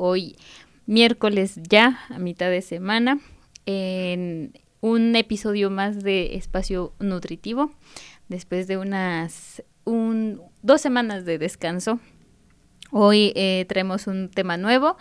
hoy miércoles ya, a mitad de semana, en un episodio más de Espacio Nutritivo, después de unas un, dos semanas de descanso. Hoy eh, traemos un tema nuevo.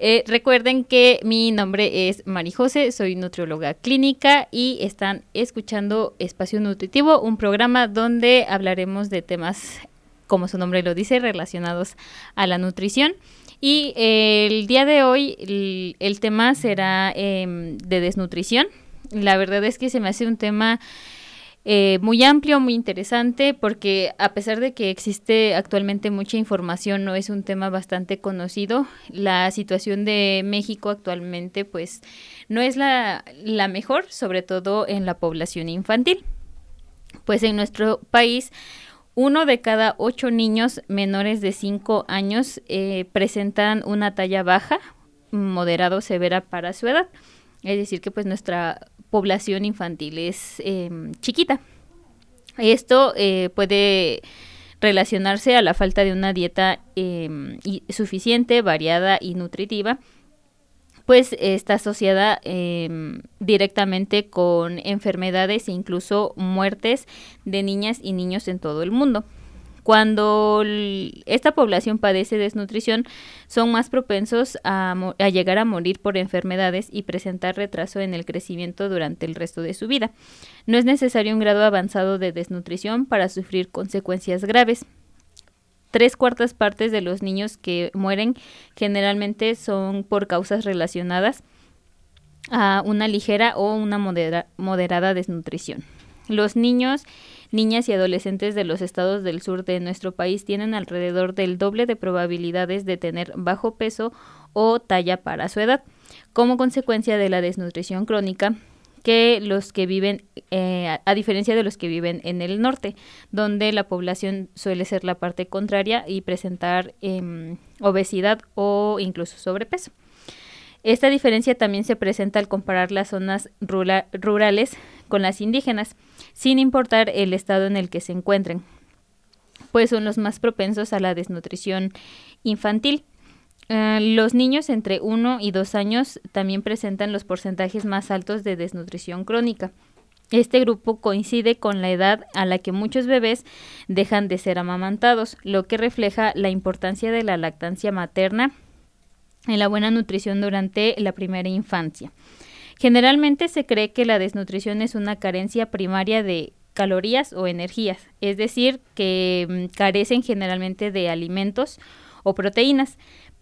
Eh, recuerden que mi nombre es Mari José, soy nutrióloga clínica y están escuchando Espacio Nutritivo, un programa donde hablaremos de temas, como su nombre lo dice, relacionados a la nutrición. Y eh, el día de hoy el, tema será em, de desnutrición. La verdad es que se me hace un tema eh, muy amplio, muy interesante, porque a pesar de que existe actualmente mucha información, no es un tema bastante conocido. La situación de México actualmente, pues, no es la, la mejor, sobre todo en la población infantil. Pues en nuestro país, uno de cada ocho niños menores de cinco años eh, presentan una talla baja, moderado, severa para su edad. Es decir, que pues nuestra población infantil es em, chiquita. Esto eh, puede relacionarse a la falta de una dieta em, suficiente, variada y nutritiva, pues está asociada em, directamente con enfermedades e incluso muertes de niñas y niños en todo el mundo. Cuando esta población padece desnutrición, son más propensos a, llegar a morir por enfermedades y presentar retraso en el crecimiento durante el resto de su vida. No es necesario un grado avanzado de desnutrición para sufrir consecuencias graves tres cuartas partes de los niños que mueren generalmente son por causas relacionadas a una ligera o una moderada desnutrición. Los niños niñas y adolescentes de los estados del sur de nuestro país tienen alrededor del doble de probabilidades de tener bajo peso o talla para su edad, como consecuencia de la desnutrición crónica que los que viven, eh, a diferencia de los que viven en el norte, donde la población suele ser la parte contraria y presentar em, obesidad o incluso sobrepeso. Esta diferencia también se presenta al comparar las zonas rurales con las indígenas, sin importar el estado en el que se encuentren, pues son los más propensos a la desnutrición infantil. Eh, los niños entre 1 y 2 años también presentan los porcentajes más altos de desnutrición crónica. Este grupo coincide con la edad a la que muchos bebés dejan de ser amamantados, lo que refleja la importancia de la lactancia materna en la buena nutrición durante la primera infancia. Generalmente se cree que la desnutrición es una carencia primaria de calorías o energías, es decir, que mm, carecen generalmente de alimentos o proteínas,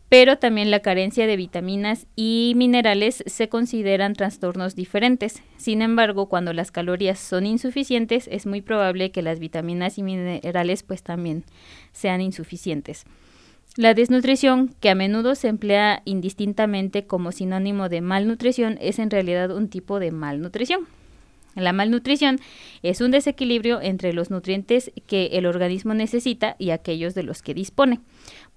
pero también la carencia de vitaminas y minerales se consideran trastornos diferentes. Sin embargo, cuando las calorías son insuficientes, es muy probable que las vitaminas y minerales pues también sean insuficientes. La desnutrición, que a menudo se emplea indistintamente como sinónimo de malnutrición, es en realidad un tipo de malnutrición. La malnutrición es un desequilibrio entre los nutrientes que el organismo necesita y aquellos de los que dispone.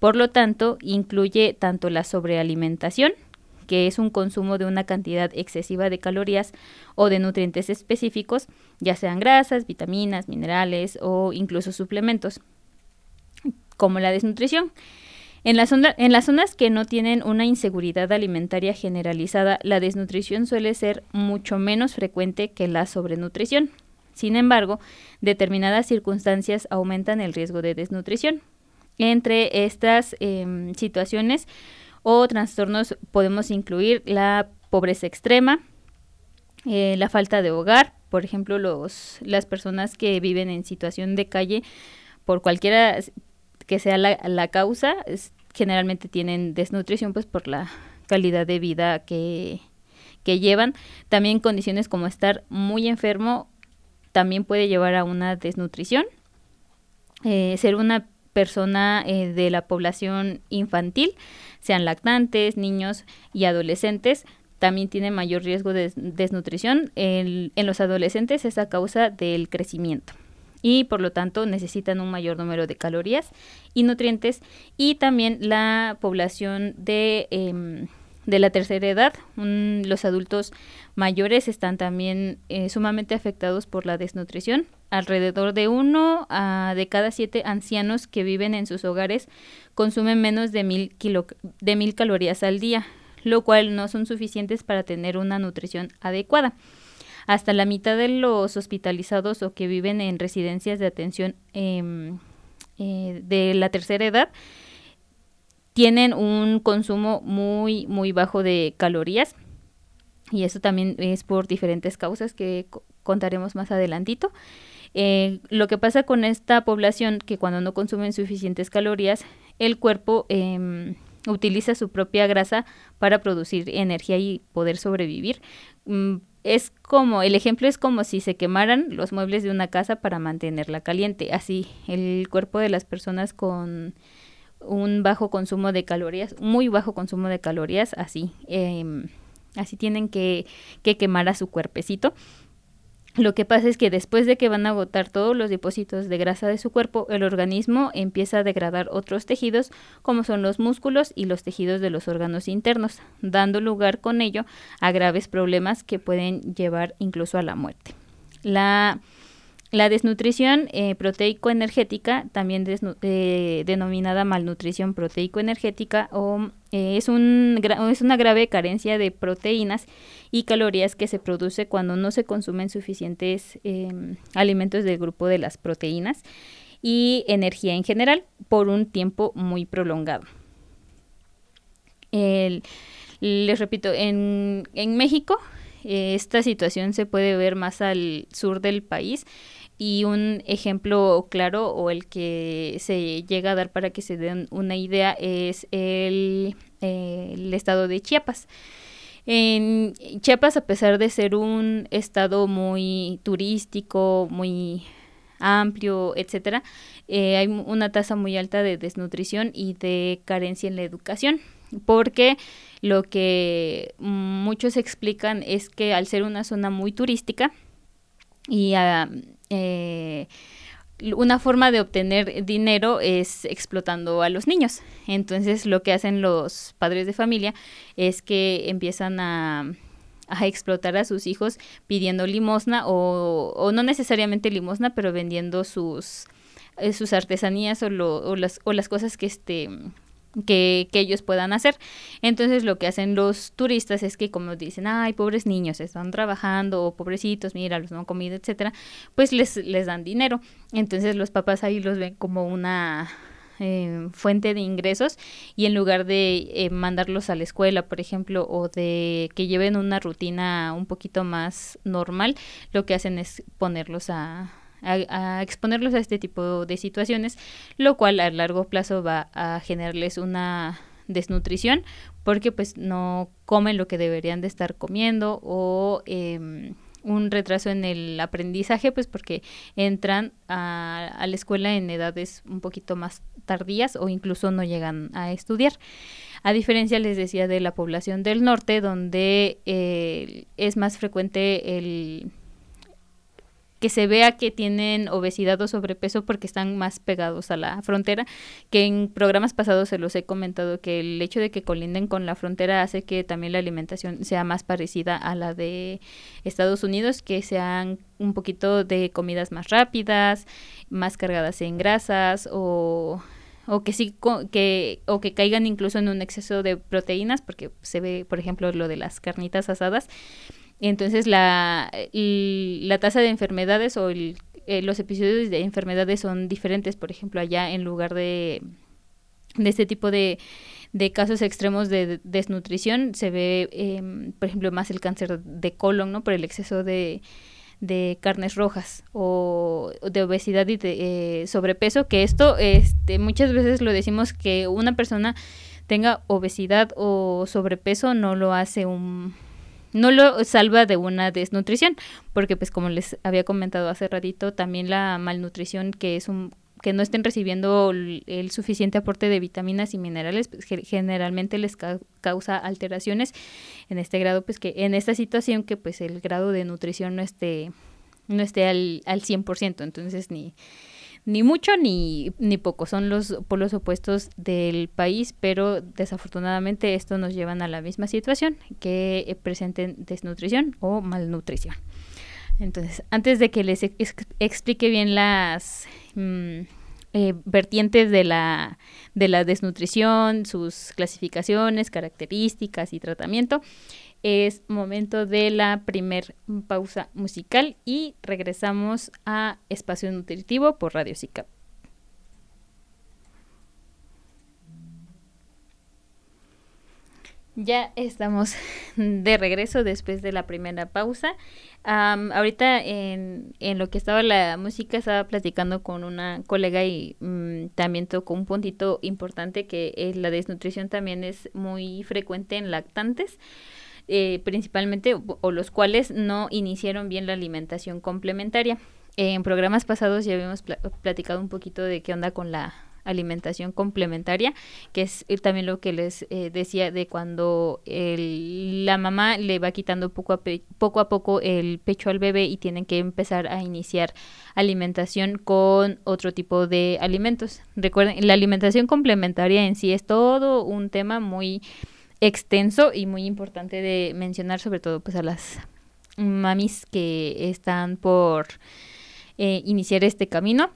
Por lo tanto, incluye tanto la sobrealimentación, que es un consumo de una cantidad excesiva de calorías o de nutrientes específicos, ya sean grasas, vitaminas, minerales o incluso suplementos, como la desnutrición, en, en las zonas que no tienen una inseguridad alimentaria generalizada, la desnutrición suele ser mucho menos frecuente que la sobrenutrición. Sin embargo, determinadas circunstancias aumentan el riesgo de desnutrición. Entre estas em, situaciones o trastornos podemos incluir la pobreza extrema, eh, la falta de hogar, por ejemplo, los, las personas que viven en situación de calle por cualquiera que sea la, causa, generalmente tienen desnutrición pues por la calidad de vida que, que llevan. También condiciones como estar muy enfermo también puede llevar a una desnutrición. Eh, ser una persona eh, de la población infantil, sean lactantes, niños y adolescentes, también tiene mayor riesgo de desnutrición. en los adolescentes es a causa del crecimiento y por lo tanto necesitan un mayor número de calorías y nutrientes y también la población de, em, de la tercera edad. los adultos mayores están también eh, sumamente afectados por la desnutrición. Alrededor de uno de cada siete ancianos que viven en sus hogares consumen menos de mil, de mil calorías al día, lo cual no son suficientes para tener una nutrición adecuada. Hasta la mitad de los hospitalizados o que viven en residencias de atención em, eh, de la tercera edad tienen un consumo muy, muy bajo de calorías. Y eso también es por diferentes causas que contaremos más adelantito. Eh, lo que pasa con esta población que cuando no consumen suficientes calorías, el cuerpo em, utiliza su propia grasa para producir energía y poder sobrevivir. Mm, es como, el ejemplo es como si se quemaran los muebles de una casa para mantenerla caliente. Así, el cuerpo de las personas con un bajo consumo de calorías, muy bajo consumo de calorías, así, eh, así tienen que, que quemar a su cuerpecito. Lo que pasa es que después de que van a agotar todos los depósitos de grasa de su cuerpo, el organismo empieza a degradar otros tejidos, como son los músculos y los tejidos de los órganos internos, dando lugar con ello a graves problemas que pueden llevar incluso a la muerte. La la desnutrición eh, proteico-energética, también eh, denominada malnutrición proteico-energética, eh, es, un, es una grave carencia de proteínas y calorías que se produce cuando no se consumen suficientes em, alimentos del grupo de las proteínas y energía en general por un tiempo muy prolongado. les repito, en, en México esta situación se puede ver más al sur del país y un ejemplo claro o el que se llega a dar para que se den una idea es el, estado de Chiapas. En Chiapas, a pesar de ser un estado muy turístico, muy amplio, etcétera, eh, hay una tasa muy alta de desnutrición y de carencia en la educación, porque lo que muchos explican es que al ser una zona muy turística y a eh, una forma de obtener dinero es explotando a los niños. Entonces lo que hacen los padres de familia es que empiezan a, explotar a sus hijos pidiendo limosna o, no necesariamente limosna, pero vendiendo sus, eh, sus artesanías o, o, las, o las cosas que, este, que, que, ellos puedan hacer. Entonces lo que hacen los turistas es que como dicen, ay, pobres niños, están trabajando, o pobrecitos, mira, los no han comido, etcétera, pues les, les dan dinero. Entonces los papás ahí los ven como una eh, fuente de ingresos y en lugar de eh, mandarlos a la escuela, por ejemplo, o de que lleven una rutina un poquito más normal, lo que hacen es ponerlos a, a, exponerlos a este tipo de situaciones, lo cual a largo plazo va a generarles una desnutrición porque pues no comen lo que deberían de estar comiendo o em, un retraso en el aprendizaje pues porque entran a, a, la escuela en edades un poquito más tardías o incluso no llegan a estudiar. A diferencia, les decía, de la población del norte, donde eh, es más frecuente el que se vea que tienen obesidad o sobrepeso porque están más pegados a la frontera, que en programas pasados se los he comentado que el hecho de que colinden con la frontera hace que también la alimentación sea más parecida a la de Estados Unidos, que sean un poquito de comidas más rápidas, más cargadas en grasas o o que sí que o que caigan incluso en un exceso de proteínas porque se ve por ejemplo lo de las carnitas asadas entonces la, la tasa de enfermedades o el, eh, los episodios de enfermedades son diferentes. Por ejemplo, allá en lugar de, de este tipo de, de casos extremos de desnutrición se ve, em, por ejemplo, más el cáncer de colon, ¿no? Por el exceso de, de carnes rojas o de obesidad y de eh, sobrepeso, que esto este, muchas veces lo decimos que una persona tenga obesidad o sobrepeso no lo hace un no lo salva de una desnutrición, porque pues como les había comentado hace ratito, también la malnutrición que es un que no estén recibiendo el, suficiente aporte de vitaminas y minerales, pues, generalmente les causa alteraciones. En este grado, pues que en esta situación que pues el grado de nutrición no esté, no esté al, al 100%, entonces ni, ni mucho ni, ni poco, son los polos opuestos del país, pero desafortunadamente esto nos llevan a la misma situación, que presenten desnutrición o malnutrición. Entonces, antes de que les explique bien las mm, eh, vertientes de la, de la desnutrición, sus clasificaciones, características y tratamiento, es momento de la primer pausa musical y regresamos a Espacio Nutritivo por Radio SICAP. Ya estamos de regreso después de la primera pausa. ahorita en, en, lo que estaba la música estaba platicando con una colega y mm, también tocó un puntito importante que la desnutrición también es muy frecuente en lactantes. Eh, principalmente o, los cuales no iniciaron bien la alimentación complementaria. En programas pasados ya habíamos platicado un poquito de qué onda con la alimentación complementaria, que es eh, también lo que les eh, decía de cuando la mamá le va quitando poco a, poco a poco el pecho al bebé y tienen que empezar a iniciar alimentación con otro tipo de alimentos. Recuerden, la alimentación complementaria en sí es todo un tema muy extenso y muy importante de mencionar, sobre todo pues a las mamis que están por eh, iniciar este camino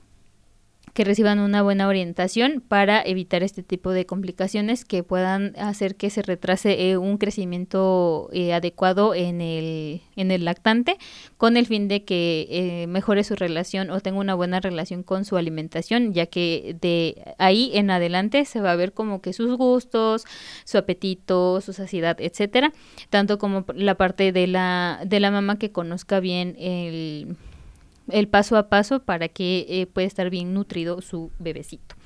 que reciban una buena orientación para evitar este tipo de complicaciones que puedan hacer que se retrase eh, un crecimiento eh, adecuado en el, en el lactante con el fin de que eh, mejore su relación o tenga una buena relación con su alimentación, ya que de ahí en adelante se va a ver como que sus gustos, su apetito, su saciedad, etcétera, tanto como la parte de la, de la mamá que conozca bien el el paso a paso para que eh, pueda estar bien nutrido su bebecito.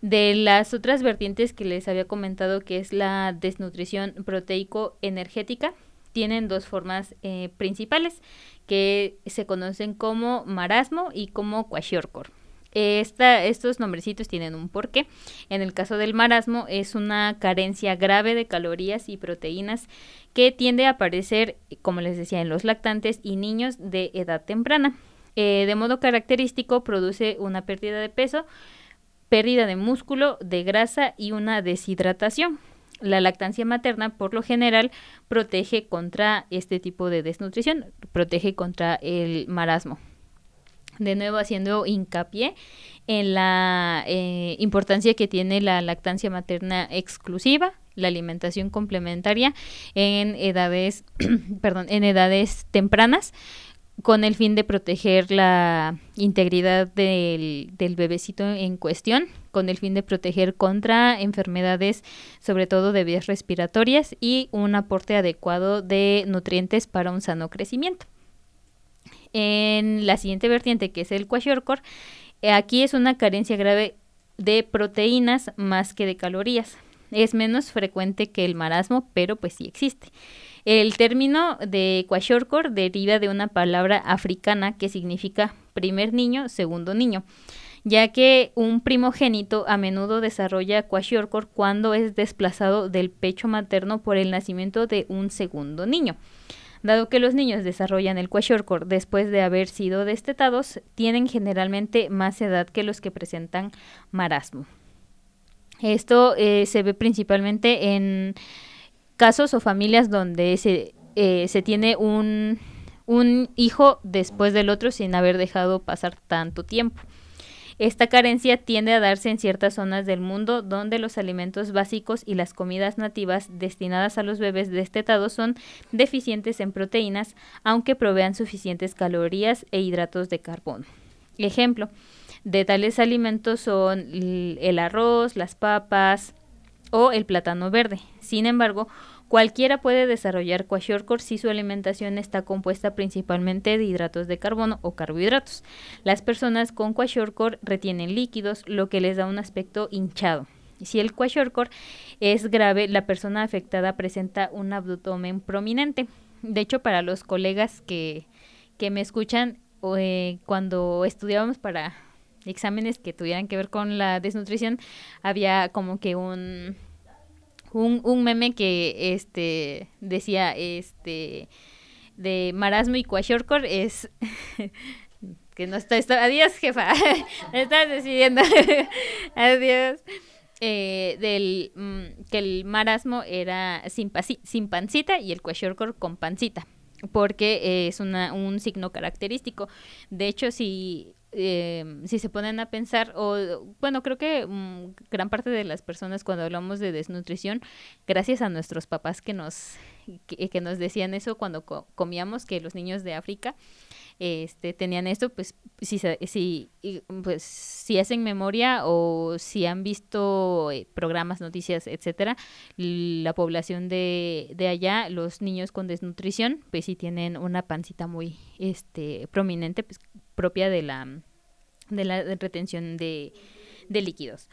De las otras vertientes que les había comentado, que es la desnutrición proteico-energética, tienen dos formas eh, principales que se conocen como marasmo y como kwashiorkor. Esta, estos nombrecitos tienen un porqué. En el caso del marasmo es una carencia grave de calorías y proteínas que tiende a aparecer, como les decía, en los lactantes y niños de edad temprana. Eh, de modo característico produce una pérdida de peso, pérdida de músculo, de grasa y una deshidratación. La lactancia materna, por lo general, protege contra este tipo de desnutrición, protege contra el marasmo. De nuevo, haciendo hincapié en la eh, importancia que tiene la lactancia materna exclusiva, la alimentación complementaria en edades, perdón, en edades tempranas con el fin de proteger la integridad del, del, bebecito en cuestión, con el fin de proteger contra enfermedades, sobre todo de vías respiratorias, y un aporte adecuado de nutrientes para un sano crecimiento. En la siguiente vertiente, que es el kwashiorkor, eh, aquí es una carencia grave de proteínas más que de calorías. Es menos frecuente que el marasmo, pero pues sí existe. El término de kwashiorkor deriva de una palabra africana que significa primer niño, segundo niño, ya que un primogénito a menudo desarrolla kwashiorkor cuando es desplazado del pecho materno por el nacimiento de un segundo niño. Dado que los niños desarrollan el kwashiorkor después de haber sido destetados, tienen generalmente más edad que los que presentan marasmo. Esto eh, se ve principalmente en casos o familias donde se, eh, se tiene un, un hijo después del otro sin haber dejado pasar tanto tiempo. Esta carencia tiende a darse en ciertas zonas del mundo donde los alimentos básicos y las comidas nativas destinadas a los bebés destetados son deficientes en proteínas, aunque provean suficientes calorías e hidratos de carbono. Ejemplo de tales alimentos son el arroz, las papas, o el plátano verde. Sin embargo, cualquiera puede desarrollar kwashiorkor si su alimentación está compuesta principalmente de hidratos de carbono o carbohidratos. Las personas con kwashiorkor retienen líquidos, lo que les da un aspecto hinchado. Si el kwashiorkor es grave, la persona afectada presenta un abdomen prominente. De hecho, para los colegas que, que me escuchan, eh, cuando estudiábamos para exámenes que tuvieran que ver con la desnutrición, había como que un, un, un meme que este decía este de marasmo y kwashiorkor es que no está, adiós jefa, estás decidiendo, adiós. Eh, del mm, que el marasmo era sin, sin pancita y el kwashiorkor con pancita porque es una, un signo característico. De hecho, si eh, si se ponen a pensar, o bueno, creo que mm, gran parte de las personas cuando hablamos de desnutrición, gracias a nuestros papás que nos, que, nos decían eso cuando comíamos, que los niños de África este, tenían esto, pues si, si, pues, si hacen memoria o si han visto eh, programas, noticias, etcétera, la población de, de allá, los niños con desnutrición, pues sí tienen una pancita muy este, prominente, pues propia de la, de la retención de, líquidos.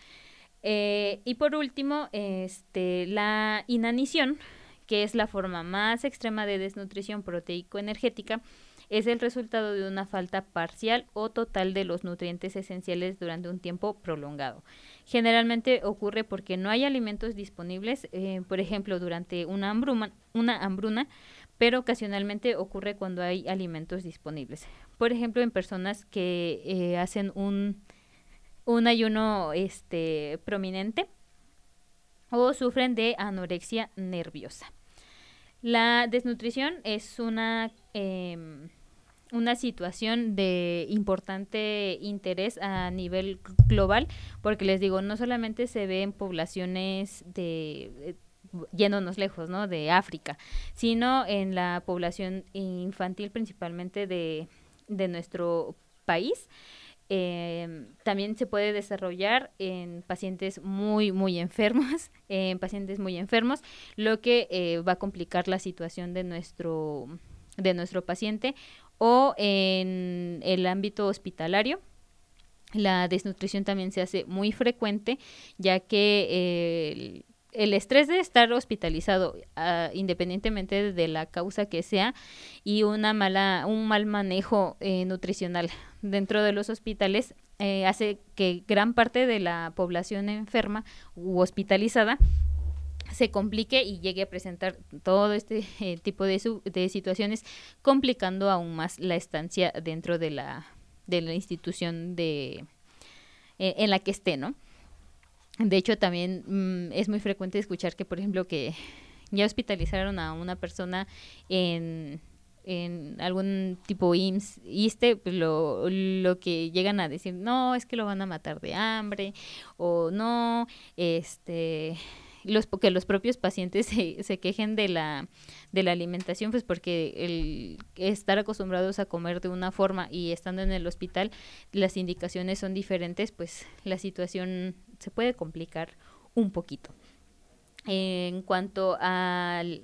Eh, y por último, este, la inanición, que es la forma más extrema de desnutrición proteico-energética, es el resultado de una falta parcial o total de los nutrientes esenciales durante un tiempo prolongado. Generalmente ocurre porque no hay alimentos disponibles, eh, por ejemplo, durante una una hambruna, pero ocasionalmente ocurre cuando hay alimentos disponibles. Por ejemplo, en personas que eh, hacen un, un ayuno este, prominente o sufren de anorexia nerviosa. La desnutrición es una, em, una situación de importante interés a nivel global, porque les digo, no solamente se ve en poblaciones de yéndonos lejos, ¿no? De África, sino en la población infantil principalmente de, de nuestro país. Eh, también se puede desarrollar en pacientes muy, muy enfermos, en pacientes muy enfermos, lo que eh, va a complicar la situación de nuestro, de nuestro paciente o en el ámbito hospitalario. La desnutrición también se hace muy frecuente, ya que eh, el estrés de estar hospitalizado, ah, independientemente de la causa que sea, y una mala, un mal manejo eh, nutricional dentro de los hospitales eh, hace que gran parte de la población enferma u hospitalizada se complique y llegue a presentar todo este eh, tipo de, de situaciones, complicando aún más la estancia dentro de la, de la institución de, en la que esté, ¿no? De hecho, también mm, es muy frecuente escuchar que, por ejemplo, que ya hospitalizaron a una persona en, en algún tipo IMSS, ISTE, pues lo, lo que llegan a decir, no, es que lo van a matar de hambre, o no, este, los que los propios pacientes se, se quejen de la de la alimentación pues porque el estar acostumbrados a comer de una forma y estando en el hospital las indicaciones son diferentes pues la situación se puede complicar un poquito en cuanto al,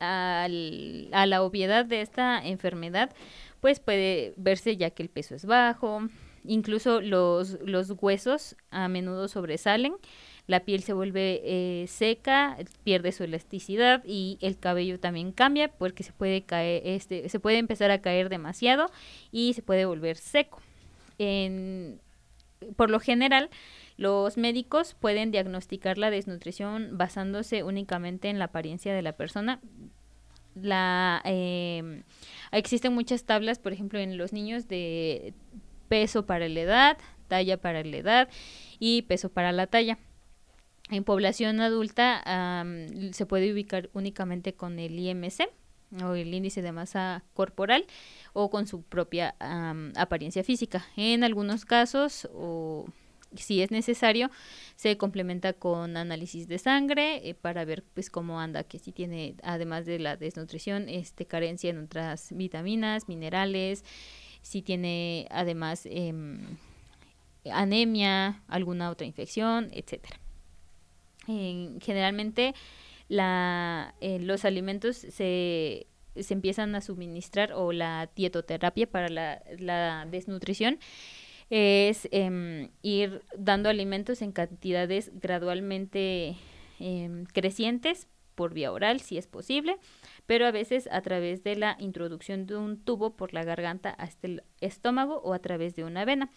al, a la obviedad de esta enfermedad pues puede verse ya que el peso es bajo incluso los, los huesos a menudo sobresalen la piel se vuelve eh, seca, pierde su elasticidad y el cabello también cambia porque se puede caer, este, se puede empezar a caer demasiado y se puede volver seco. por lo general, los médicos pueden diagnosticar la desnutrición basándose únicamente en la apariencia de la persona. La, em, existen muchas tablas, por ejemplo, en los niños de peso para la edad, talla para la edad y peso para la talla. En población adulta se puede ubicar únicamente con el IMC o el índice de masa corporal o con su propia apariencia física. En algunos casos, o si es necesario, se complementa con análisis de sangre eh, para ver pues cómo anda, que si tiene, además de la desnutrición, este carencia en otras vitaminas, minerales, si tiene además em, anemia, alguna otra infección, etcétera. Generalmente la, eh, los alimentos se, se, empiezan a suministrar o la dietoterapia para la, la desnutrición es em, ir dando alimentos en cantidades gradualmente em, crecientes por vía oral si es posible, pero a veces a través de la introducción de un tubo por la garganta hasta el estómago o a través de una vena,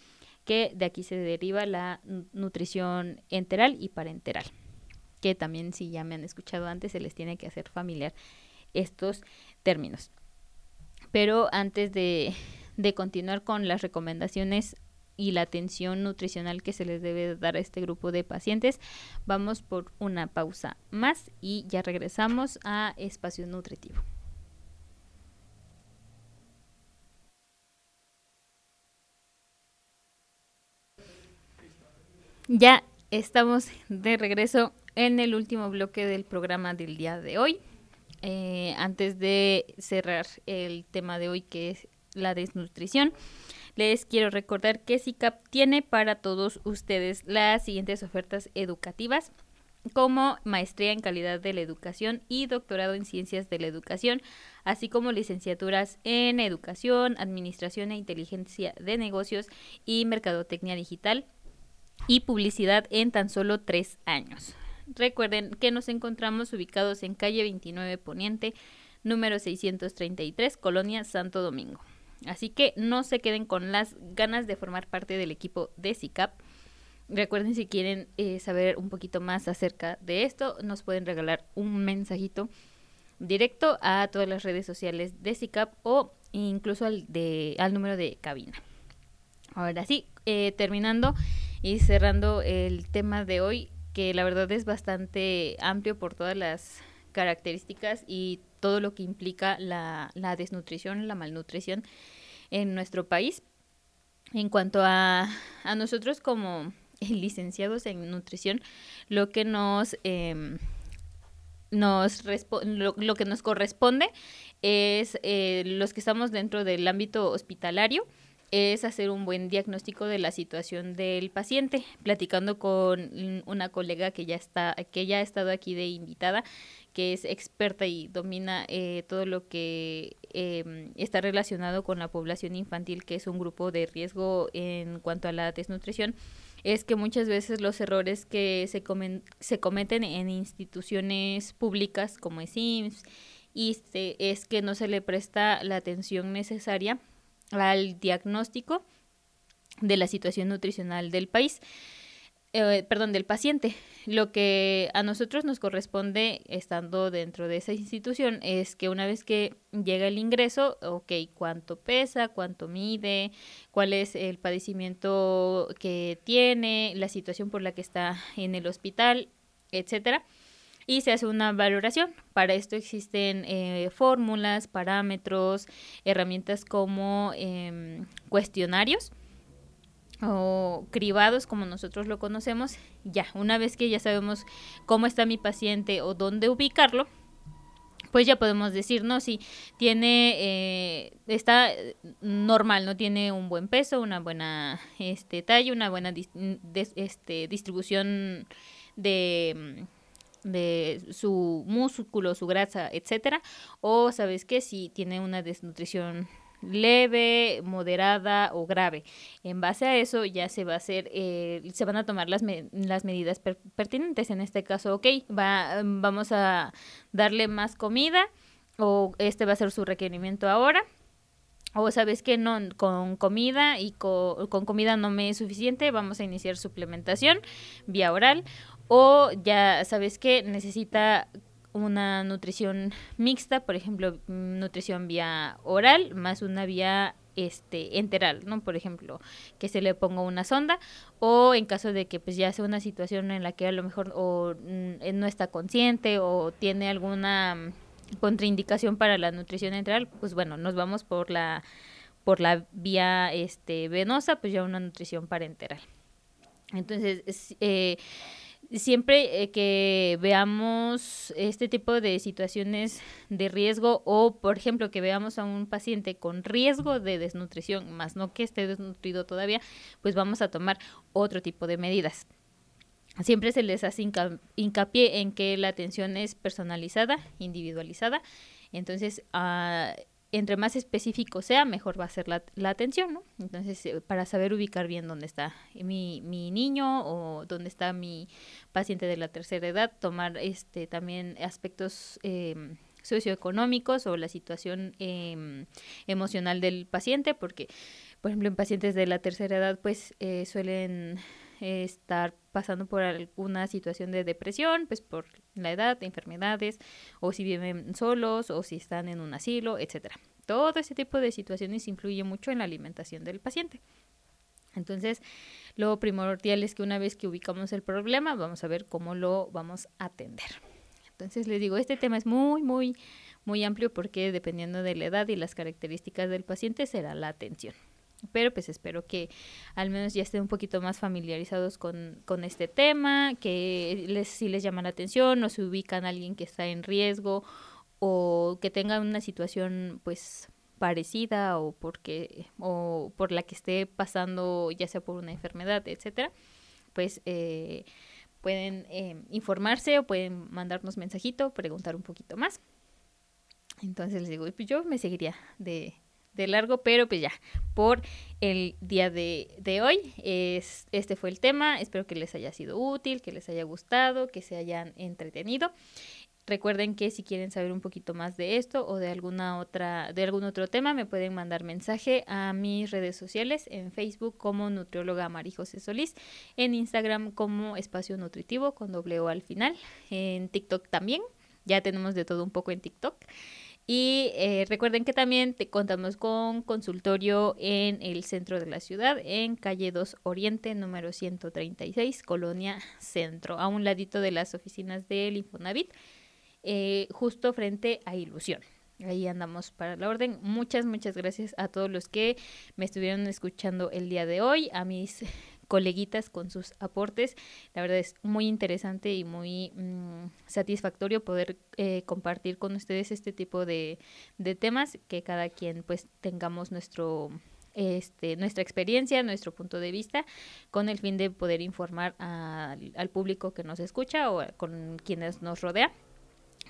que de aquí se deriva la nutrición enteral y parenteral que también si ya me han escuchado antes se les tiene que hacer familiar estos términos. Pero antes de, de continuar con las recomendaciones y la atención nutricional que se les debe dar a este grupo de pacientes. Vamos por una pausa más y ya regresamos a espacio nutritivo. Ya estamos de regreso en el último bloque del programa del día de hoy. Eh, antes de cerrar el tema de hoy que es la desnutrición, les quiero recordar que SICAP tiene para todos ustedes las siguientes ofertas educativas como maestría en calidad de la educación y doctorado en ciencias de la educación, así como licenciaturas en educación, administración e inteligencia de negocios y mercadotecnia digital y publicidad en tan solo tres años. Recuerden que nos encontramos ubicados en calle 29 Poniente, número 633, Colonia Santo Domingo. Así que no se queden con las ganas de formar parte del equipo de SICAP. Recuerden si quieren eh, saber un poquito más acerca de esto, nos pueden regalar un mensajito directo a todas las redes sociales de SICAP o incluso al, de, al número de cabina. Ahora sí, eh, terminando y cerrando el tema de hoy, que la verdad es bastante amplio por todas las características y todo lo que implica la, desnutrición, la malnutrición en nuestro país. En cuanto a, a nosotros como licenciados en nutrición, lo que nos, em, nos lo, que nos corresponde es eh, los que estamos dentro del ámbito hospitalario, es hacer un buen diagnóstico de la situación del paciente, platicando con una colega que ya está, que ya ha estado aquí de invitada, que es experta y domina eh, todo lo que em, está relacionado con la población infantil, que es un grupo de riesgo en cuanto a la desnutrición, es que muchas veces los errores que se, comen, se cometen en instituciones públicas como es y es que no se le presta la atención necesaria al diagnóstico de la situación nutricional del país, eh, perdón, del paciente. Lo que a nosotros nos corresponde, estando dentro de esa institución, es que una vez que llega el ingreso, ok, cuánto pesa, cuánto mide, cuál es el padecimiento que tiene, la situación por la que está en el hospital, etcétera y se hace una valoración. Para esto existen eh, fórmulas, parámetros, herramientas como em, cuestionarios o cribados como nosotros lo conocemos. Ya, una vez que ya sabemos cómo está mi paciente o dónde ubicarlo, pues ya podemos decir, no, si tiene, eh, está normal, no tiene un buen peso, una buena este, talla, una buena este, distribución de de su músculo, su grasa, etcétera, o sabes que si tiene una desnutrición leve, moderada o grave. En base a eso ya se va a hacer, eh, se van a tomar las, las medidas pertinentes. En este caso, ok, va, vamos a darle más comida o este va a ser su requerimiento ahora. O sabes que no, con comida y con, con comida no me es suficiente, vamos a iniciar suplementación vía oral o ya sabes que necesita una nutrición mixta, por ejemplo, nutrición vía oral más una vía este enteral, ¿no? Por ejemplo, que se le ponga una sonda o en caso de que pues ya sea una situación en la que a lo mejor o mm, no está consciente o tiene alguna mm, contraindicación para la nutrición enteral, pues bueno, nos vamos por la por la vía este venosa, pues ya una nutrición parenteral. Entonces, eh, siempre eh, que veamos este tipo de situaciones de riesgo o, por ejemplo, que veamos a un paciente con riesgo de desnutrición, más no que esté desnutrido todavía, pues vamos a tomar otro tipo de medidas. Siempre se les hace hincapié en que la atención es personalizada, individualizada. Entonces, uh, entre más específico sea, mejor va a ser la, atención, ¿no? Entonces, eh, para saber ubicar bien dónde está mi, mi niño o dónde está mi paciente de la tercera edad, tomar este también aspectos em, socioeconómicos o la situación em, emocional del paciente, porque, por ejemplo, en pacientes de la tercera edad, pues estar pasando por alguna situación de depresión, pues por la edad, enfermedades, o si viven solos, o si están en un asilo, etcétera. Todo ese tipo de situaciones influye mucho en la alimentación del paciente. Entonces, lo primordial es que una vez que ubicamos el problema, vamos a ver cómo lo vamos a atender. Entonces, les digo, este tema es muy, muy, muy amplio porque dependiendo de la edad y las características del paciente será la atención. Pero pues espero que al menos ya estén un poquito más familiarizados con, con este tema, que les, si les llama la atención o se ubican a alguien que está en riesgo o que tenga una situación pues parecida o porque o por la que esté pasando ya sea por una enfermedad etcétera pues eh, pueden eh, informarse o pueden mandarnos mensajito preguntar un poquito más. Entonces les digo pues yo me seguiría de, de largo pero pues ya por el día de, de hoy es, este fue el tema. Espero que les haya sido útil que les haya gustado que se hayan entretenido. Recuerden que si quieren saber un poquito más de esto o de alguna otra, de algún otro tema, me pueden mandar mensaje a mis redes sociales, en Facebook como nutrióloga María José Solís, en Instagram como Espacio Nutritivo con doble O al final, en TikTok también, ya tenemos de todo un poco en TikTok. Y eh, recuerden que también te contamos con consultorio en el centro de la ciudad, en calle 2 Oriente, número 136, Colonia Centro, a un ladito de las oficinas del Infonavit. Eh, justo frente a Ilusión. Ahí andamos para la orden. Muchas, muchas gracias a todos los que me estuvieron escuchando el día de hoy, a mis coleguitas con sus aportes. La verdad es muy interesante y muy mm, satisfactorio poder eh, compartir con ustedes este tipo de, de, temas, que cada quien pues tengamos nuestro... Este, nuestra experiencia, nuestro punto de vista, con el fin de poder informar al público que nos escucha o con quienes nos rodea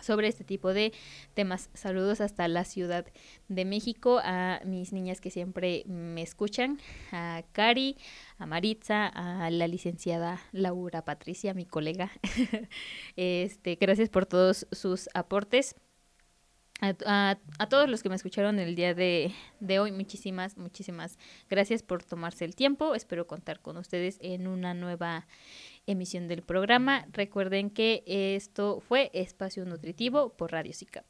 sobre este tipo de temas. Saludos hasta la Ciudad de México a mis niñas que siempre me escuchan, a Cari, a Maritza, a la licenciada Laura Patricia, mi colega. este, gracias por todos sus aportes. A, a, todos los que me escucharon el día de, de, hoy, muchísimas, muchísimas gracias por tomarse el tiempo. Espero contar con ustedes en una nueva emisión del programa. Recuerden que esto fue Espacio Nutritivo por Radio SICAP.